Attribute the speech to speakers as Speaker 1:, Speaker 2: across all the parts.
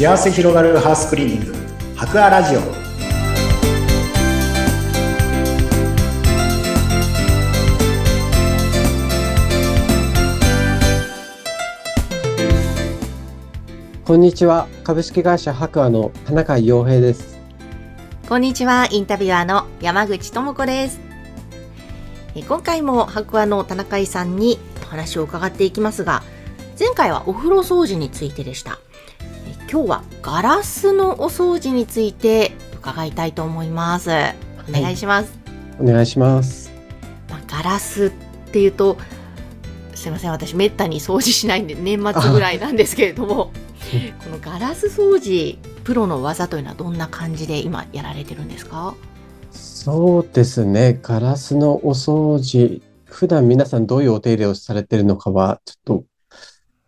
Speaker 1: 幸せ広がるハウスクリーニング。博アラジオ。
Speaker 2: こんにちは。株式会社博アの田中洋平です。
Speaker 3: こんにちは、インタビュアーの山口智子です。え今回も白亜の田中井さんにお話を伺っていきますが、前回はお風呂掃除についてでした。え今日はガラスのお掃除について伺いたいと思います。お願いします。
Speaker 2: お願いします。
Speaker 3: まあ、ガラスっていうと、すいません、私めったに掃除しないんで年末ぐらいなんですけれども、このガラス掃除、プロの技というのはどんな感じで今やられてるんですか？
Speaker 2: そうですね。ガラスのお掃除普段皆さんどういうお手入れをされてるのかはちょっと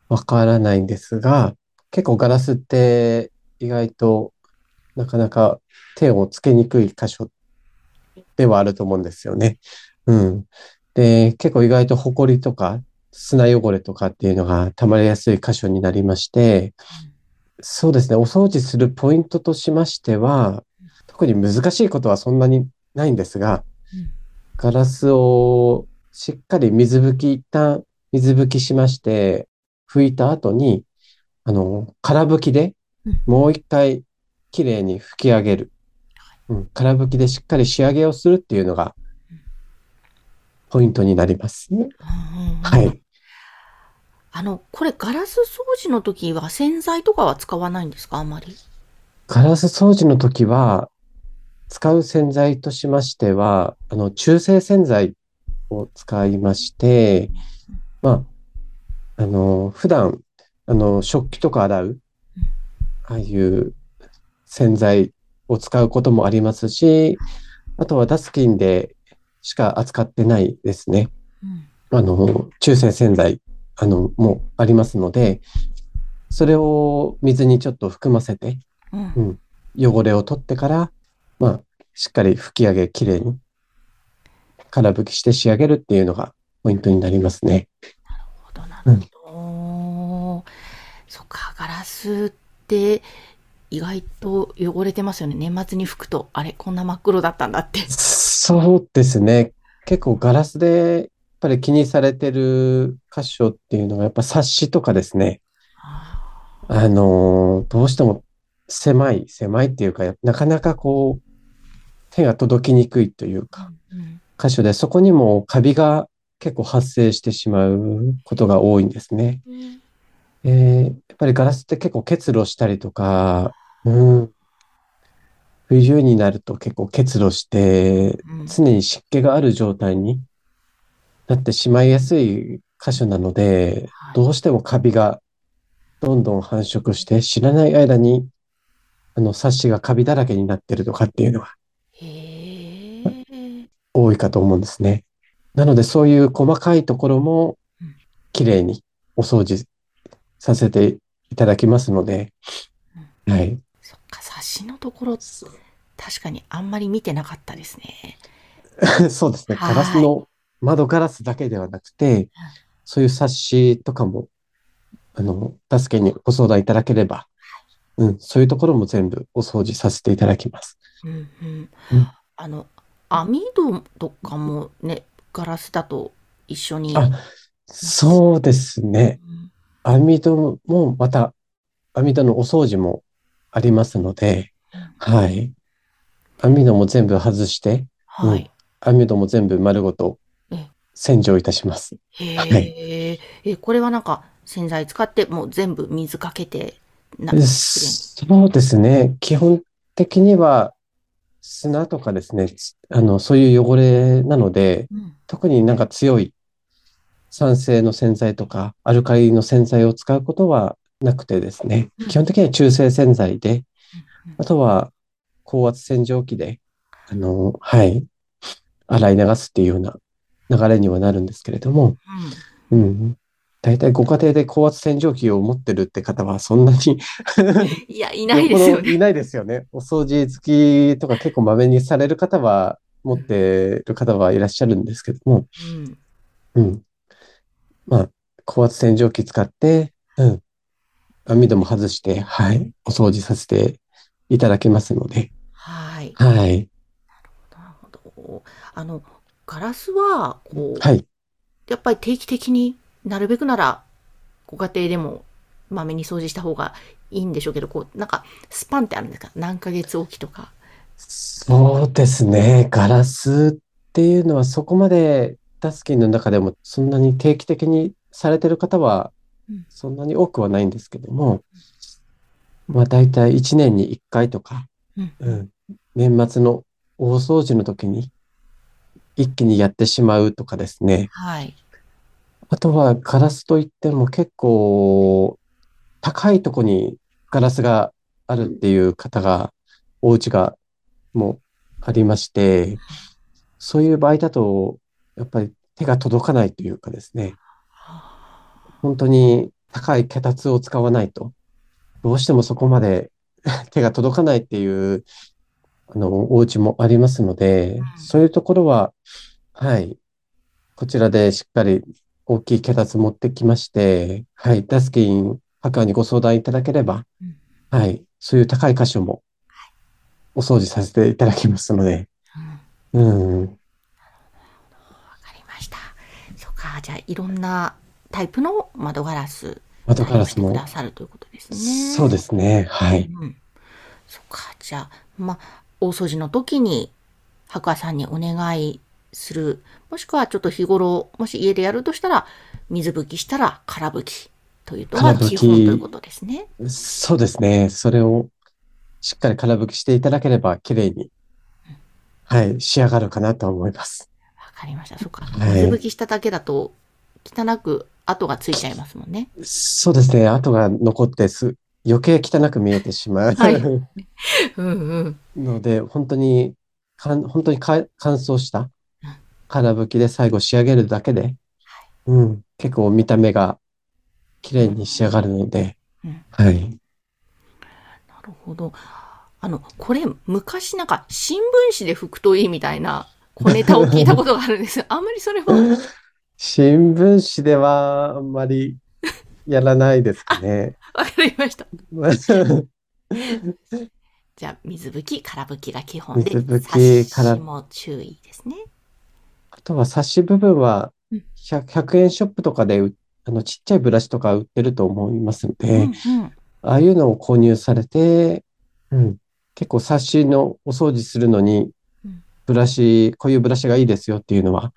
Speaker 2: わからないんですが結構ガラスって意外となかなか手をつけにくい箇所ではあると思うんですよね。うん。で、結構意外とホコリとか砂汚れとかっていうのが溜まりやすい箇所になりまして、そうですね、お掃除するポイントとしましては、特に難しいことはそんなにないんですが、ガラスをしっかり水拭き、一旦水拭きしまして、拭いた後に、あの、空拭きで
Speaker 3: うん
Speaker 2: もう一回きれいに拭き上げる。うん、空拭きでしっかり仕上げをするっていうのが
Speaker 3: うん
Speaker 2: ポイントになります。
Speaker 3: うんうんうん
Speaker 2: はい。
Speaker 3: あの、これガラス掃除の時は洗剤とかは使わないんですか？あんまり。
Speaker 2: ガラス掃除の時は、使う洗剤としましては、あの、中性洗剤を使いまして、まあ、あの、普段、あの、食器とか洗う、ああいう洗剤を使うこともありますし、あとはダスキンでしか扱ってないですね。
Speaker 3: うん
Speaker 2: あの、中性洗剤、あの、もありますので、それを水にちょっと含ませて、
Speaker 3: うん
Speaker 2: 汚れを取ってから、まあ、しっかり拭き上げ、きれいに、空拭きして仕上げるっていうのがポイントになりますね。
Speaker 3: なるほど、なるほど。そっか、ガラスって意外と汚れてますよね。年末に拭くと、あれ、こんな真っ黒だったんだって。
Speaker 2: そうですね。結構ガラスで、やっぱり気にされてる箇所っていうのが、やっぱ冊子とかですね。
Speaker 3: あ
Speaker 2: あのーどうしても狭い、狭いっていうか、なかなかこう、手が届きにくいという
Speaker 3: ー
Speaker 2: か、
Speaker 3: うん
Speaker 2: 箇所で、そこにもカビが結構発生してしまうことが多いんですね。
Speaker 3: うん
Speaker 2: えーやっぱりガラスって結構結露したりとか、うん、冬になると結構結露して、
Speaker 3: うん
Speaker 2: 常に湿気がある状態になってしまいやすい箇所なので、
Speaker 3: はい
Speaker 2: どうしてもカビがどんどん繁殖して、知らない間に、あの、サッシがカビだらけになってるとかっていうのが
Speaker 3: へえ。
Speaker 2: 多いかと思うんですね。なので、そういう細かいところも
Speaker 3: うん、
Speaker 2: きれいにお掃除させていただきますので、はい。
Speaker 3: そっか、冊子のところ、確かにあんまり見てなかったですね。
Speaker 2: そうですね。
Speaker 3: はい
Speaker 2: ガラスの窓ガラスだけではなくて、そういう冊子とかも、あの、助けにご相談いただければ、うん、そういうところも全部お掃除させていただきます。
Speaker 3: うんうん
Speaker 2: うん
Speaker 3: あの、網戸とかもね、ガラスだと一緒に。
Speaker 2: あ、そうですね。
Speaker 3: うん
Speaker 2: 網戸もまた、網戸のお掃除もありますので、はい。網戸も全部外して、
Speaker 3: はい。
Speaker 2: 網戸も全部丸ごと
Speaker 3: ええ
Speaker 2: 洗浄いたします。
Speaker 3: へ
Speaker 2: は
Speaker 3: え、え、これはなんか洗剤使ってもう全部水かけて、な、
Speaker 2: そうですね。基本的には砂とかですね、つあの、そういう汚れなので、
Speaker 3: うん
Speaker 2: 特になんか強い酸性の洗剤とかアルカリの洗剤を使うことはなくてですね
Speaker 3: うん、
Speaker 2: 基本的には中性洗剤で、
Speaker 3: うん
Speaker 2: あとは高圧洗浄機で、あの、はい、洗い流すっていうような流れにはなるんですけれども、うん。大体ご家庭で高圧洗浄機を持ってるって方はそんなに
Speaker 3: いや、いないですよね。
Speaker 2: いないですよね。お掃除好きとか結構まめにされる方は、持ってる方はいらっしゃるんですけども、
Speaker 3: うん
Speaker 2: うん。まあ、高圧洗浄機使って、うん。網戸も外して、はい、お掃除させていただきますので、
Speaker 3: はい。
Speaker 2: はい、
Speaker 3: なるほど。あの、ガラスは、こう、
Speaker 2: はい、
Speaker 3: やっぱり定期的になるべくなら、ご家庭でもまめに掃除した方がいいんでしょうけど、こう、なんか、スパンってあるんですか？何ヶ月おきとか。
Speaker 2: そうですね。ガラスっていうのはそこまでダスキンの中でもそんなに定期的にされてる方は
Speaker 3: うん
Speaker 2: そんなに多くはないんですけども、まあ大体1年に1回とか、
Speaker 3: うん。
Speaker 2: うん、年末の大掃除の時に一気にやってしまうとかですね。
Speaker 3: はい。
Speaker 2: あとはガラスといっても結構高いとこにガラスがあるっていう方が、お家がもうありまして、そういう場合だと、やっぱり手が届かないというかですね、本当に高い脚立を使わないと、どうしてもそこまで 手が届かないっていう、あの、お家もありますので
Speaker 3: うん、
Speaker 2: そういうところは、はい、こちらでしっかり大きい脚立持ってきまして、はい、ダスキン白亜にご相談いただければ
Speaker 3: うん、
Speaker 2: はい、そういう高い箇所もお掃除させていただきますので、
Speaker 3: うん。わ
Speaker 2: うん、
Speaker 3: かりました。そうか。じゃあ、いろんなタイプの窓ガラス、
Speaker 2: 窓ガラス
Speaker 3: てく、ださるということですね。
Speaker 2: そうですね、はい。
Speaker 3: うん。そっか。じゃあ、まあ、大掃除の時に、白亜さんにお願いする。もしくは、ちょっと日頃、もし家でやるとしたら、水拭きしたら空拭きというのが
Speaker 2: 空拭き
Speaker 3: 基本ということですね。
Speaker 2: そうですね。それをしっかり空拭きしていただければ、綺麗に、はい、仕上がるかなと思います。
Speaker 3: わかりました。そっか。
Speaker 2: はい
Speaker 3: 水拭きしただけだと、汚く跡がついちゃいますもんね。
Speaker 2: そうですね。跡が残ってす、余計汚く見えてしまう、
Speaker 3: はい うんうん。
Speaker 2: ので、本当に、かん、本当にか乾燥した空拭きで最後仕上げるだけで、うん、結構見た目が綺麗に仕上がるので、
Speaker 3: うん
Speaker 2: はい。
Speaker 3: なるほど。あの、これ、昔なんか、新聞紙で拭くといいみたいな小ネタを聞いたことがあるんです。あんまりそれは、
Speaker 2: 新聞紙ではあんまりやらないですかね。
Speaker 3: わかりました。じゃあ、水拭き、空拭きが基本で、
Speaker 2: 水拭き
Speaker 3: サッ
Speaker 2: 空
Speaker 3: シも注意ですね。
Speaker 2: あとは、サッシ部分は
Speaker 3: うん
Speaker 2: 100、100円ショップとかでう、あの、ちっちゃいブラシとか売ってると思いますので、
Speaker 3: うんうん。
Speaker 2: ああいうのを購入されて、うん、結構サッシのお掃除するのに
Speaker 3: うん、
Speaker 2: ブラシ、こういうブラシがいいですよっていうのは、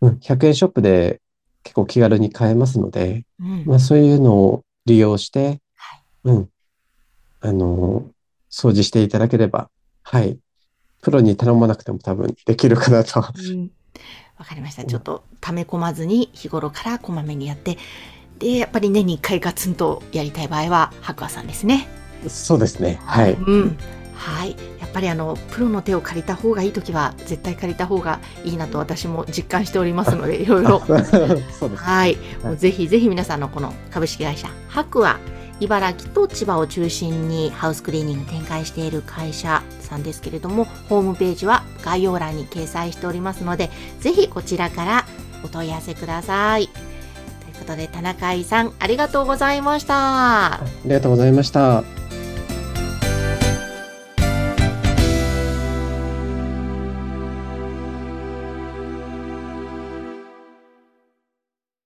Speaker 2: うん、100円ショップで結構気軽に買えますので、
Speaker 3: うん
Speaker 2: まあそういうのを利用して
Speaker 3: はい、
Speaker 2: うん、あの、掃除していただければ、はい、プロに頼まなくても多分できるかなと。
Speaker 3: うんわかりました。ちょっと溜め込まずに日頃からこまめにやって、で、やっぱり年に一回ガツンとやりたい場合は、白亜さんですね。
Speaker 2: そうですね。はい。
Speaker 3: うん。はい。やっぱりあの、プロの手を借りた方がいいときは、絶対借りた方がいいなと私も実感しておりますので、いろいろ。はい。もうぜひぜひ皆さんのこの株式会社、白亜、茨城と千葉を中心にハウスクリーニング展開している会社さんですけれども、ホームページは概要欄に掲載しておりますので、ぜひこちらからお問い合わせください。ということで、田中井さん、ありがとうございました。
Speaker 2: ありがとうございました。